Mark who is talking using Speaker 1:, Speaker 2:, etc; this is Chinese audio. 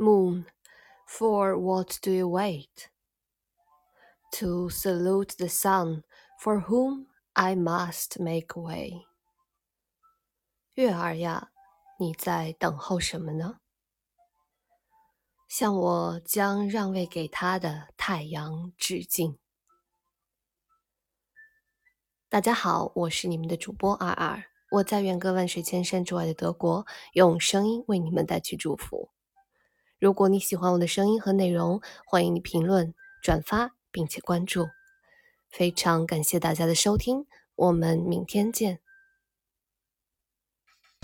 Speaker 1: Moon, for what do you wait? To salute the sun, for whom I must make way. 月儿呀，你在等候什么呢？向我将让位给他的太阳致敬。大家好，我是你们的主播二二，我在远隔万水千山之外的德国，用声音为你们带去祝福。如果你喜欢我的声音和内容，欢迎你评论、转发，并且关注。非常感谢大家的收听，我们明天见。